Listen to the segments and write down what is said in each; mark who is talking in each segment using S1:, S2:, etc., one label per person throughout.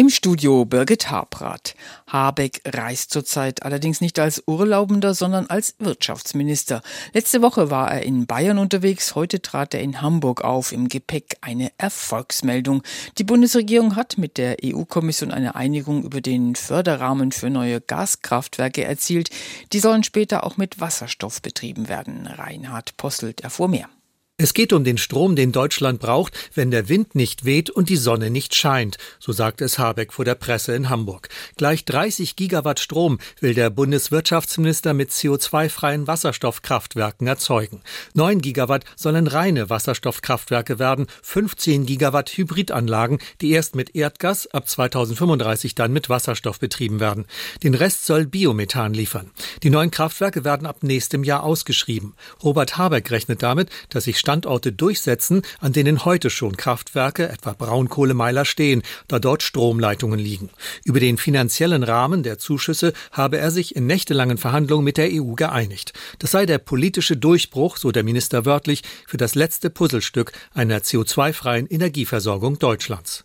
S1: Im Studio Birgit Habrath. Habeck reist zurzeit allerdings nicht als Urlaubender, sondern als Wirtschaftsminister. Letzte Woche war er in Bayern unterwegs, heute trat er in Hamburg auf. Im Gepäck eine Erfolgsmeldung. Die Bundesregierung hat mit der EU-Kommission eine Einigung über den Förderrahmen für neue Gaskraftwerke erzielt. Die sollen später auch mit Wasserstoff betrieben werden. Reinhard Posselt erfuhr mehr.
S2: Es geht um den Strom, den Deutschland braucht, wenn der Wind nicht weht und die Sonne nicht scheint, so sagte es Habeck vor der Presse in Hamburg. Gleich 30 Gigawatt Strom will der Bundeswirtschaftsminister mit CO2-freien Wasserstoffkraftwerken erzeugen. 9 Gigawatt sollen reine Wasserstoffkraftwerke werden, 15 Gigawatt Hybridanlagen, die erst mit Erdgas, ab 2035 dann mit Wasserstoff betrieben werden. Den Rest soll Biomethan liefern. Die neuen Kraftwerke werden ab nächstem Jahr ausgeschrieben. Robert Habeck rechnet damit, dass sich Standorte durchsetzen, an denen heute schon Kraftwerke, etwa Braunkohlemeiler, stehen, da dort Stromleitungen liegen. Über den finanziellen Rahmen der Zuschüsse habe er sich in nächtelangen Verhandlungen mit der EU geeinigt. Das sei der politische Durchbruch, so der Minister wörtlich, für das letzte Puzzlestück einer CO2-freien Energieversorgung Deutschlands.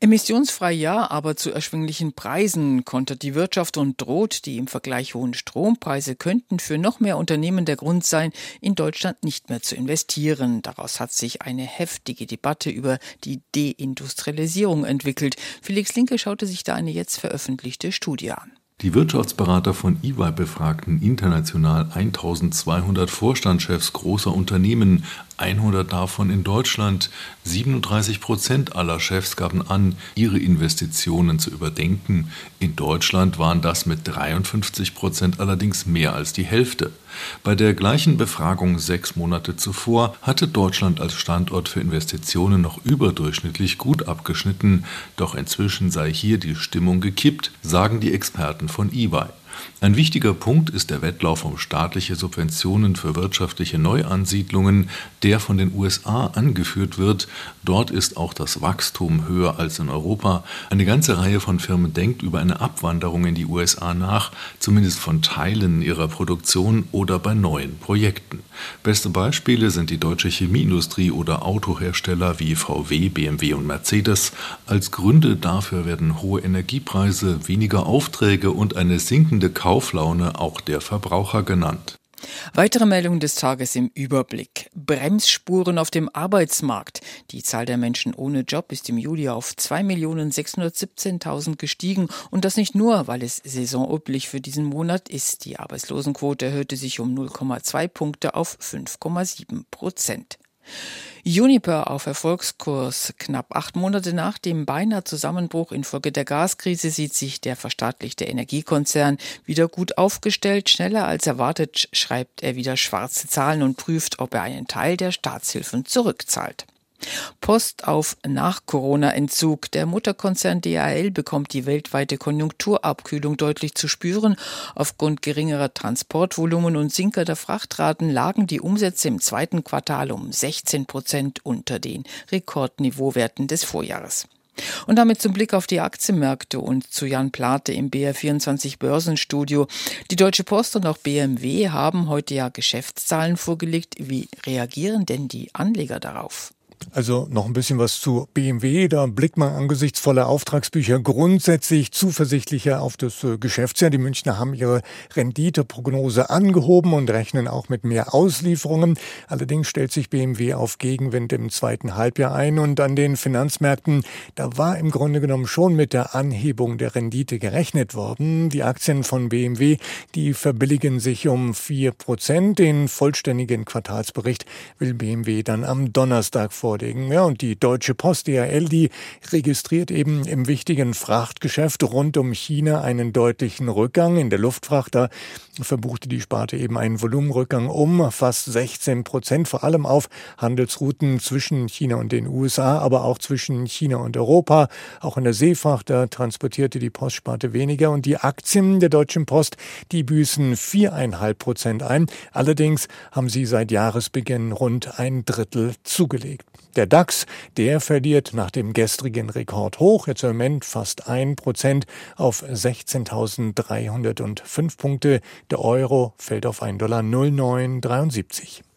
S1: Emissionsfrei ja, aber zu erschwinglichen Preisen kontert die Wirtschaft und droht, die im Vergleich hohen Strompreise könnten für noch mehr Unternehmen der Grund sein, in Deutschland nicht mehr zu investieren. Daraus hat sich eine heftige Debatte über die Deindustrialisierung entwickelt. Felix Linke schaute sich da eine jetzt veröffentlichte Studie an.
S3: Die Wirtschaftsberater von EY befragten international 1200 Vorstandschefs großer Unternehmen, 100 davon in Deutschland. 37 Prozent aller Chefs gaben an, ihre Investitionen zu überdenken. In Deutschland waren das mit 53 Prozent allerdings mehr als die Hälfte. Bei der gleichen Befragung sechs Monate zuvor hatte Deutschland als Standort für Investitionen noch überdurchschnittlich gut abgeschnitten, doch inzwischen sei hier die Stimmung gekippt, sagen die Experten von EY. Ein wichtiger Punkt ist der Wettlauf um staatliche Subventionen für wirtschaftliche Neuansiedlungen, der von den USA angeführt wird. Dort ist auch das Wachstum höher als in Europa. Eine ganze Reihe von Firmen denkt über eine Abwanderung in die USA nach, zumindest von Teilen ihrer Produktion oder bei neuen Projekten. Beste Beispiele sind die deutsche Chemieindustrie oder Autohersteller wie VW, BMW und Mercedes. Als Gründe dafür werden hohe Energiepreise, weniger Aufträge und eine sinkende Kauflaune auch der Verbraucher genannt.
S1: Weitere Meldungen des Tages im Überblick. Bremsspuren auf dem Arbeitsmarkt. Die Zahl der Menschen ohne Job ist im Juli auf 2.617.000 gestiegen und das nicht nur, weil es saisonüblich für diesen Monat ist. Die Arbeitslosenquote erhöhte sich um 0,2 Punkte auf 5,7 Prozent. Uniper auf Erfolgskurs. Knapp acht Monate nach dem beinahe Zusammenbruch infolge der Gaskrise sieht sich der verstaatlichte Energiekonzern wieder gut aufgestellt. Schneller als erwartet schreibt er wieder schwarze Zahlen und prüft, ob er einen Teil der Staatshilfen zurückzahlt. Post auf Nach-Corona-Entzug. Der Mutterkonzern DHL bekommt die weltweite Konjunkturabkühlung deutlich zu spüren. Aufgrund geringerer Transportvolumen und sinkender Frachtraten lagen die Umsätze im zweiten Quartal um 16 Prozent unter den Rekordniveauwerten des Vorjahres. Und damit zum Blick auf die Aktienmärkte und zu Jan Plate im BR24 Börsenstudio. Die Deutsche Post und auch BMW haben heute ja Geschäftszahlen vorgelegt. Wie reagieren denn die Anleger darauf?
S4: Also noch ein bisschen was zu BMW. Da blickt man angesichts voller Auftragsbücher grundsätzlich zuversichtlicher auf das äh, Geschäftsjahr. Die Münchner haben ihre Renditeprognose angehoben und rechnen auch mit mehr Auslieferungen. Allerdings stellt sich BMW auf Gegenwind im zweiten Halbjahr ein und an den Finanzmärkten, da war im Grunde genommen schon mit der Anhebung der Rendite gerechnet worden. Die Aktien von BMW, die verbilligen sich um vier Prozent. Den vollständigen Quartalsbericht will BMW dann am Donnerstag vor vorlegen. Ja, und die Deutsche Post DHL, die registriert eben im wichtigen Frachtgeschäft rund um China einen deutlichen Rückgang. In der Luftfracht, da verbuchte die Sparte eben einen Volumenrückgang um fast 16 Prozent, vor allem auf Handelsrouten zwischen China und den USA, aber auch zwischen China und Europa. Auch in der Seefracht, da transportierte die Postsparte weniger und die Aktien der Deutschen Post, die büßen viereinhalb Prozent ein. Allerdings haben sie seit Jahresbeginn rund ein Drittel zugelegt. Der DAX, der verliert nach dem gestrigen Rekord hoch, jetzt im Moment fast ein Prozent auf 16.305 Punkte. Der Euro fällt auf 1,0973 Dollar.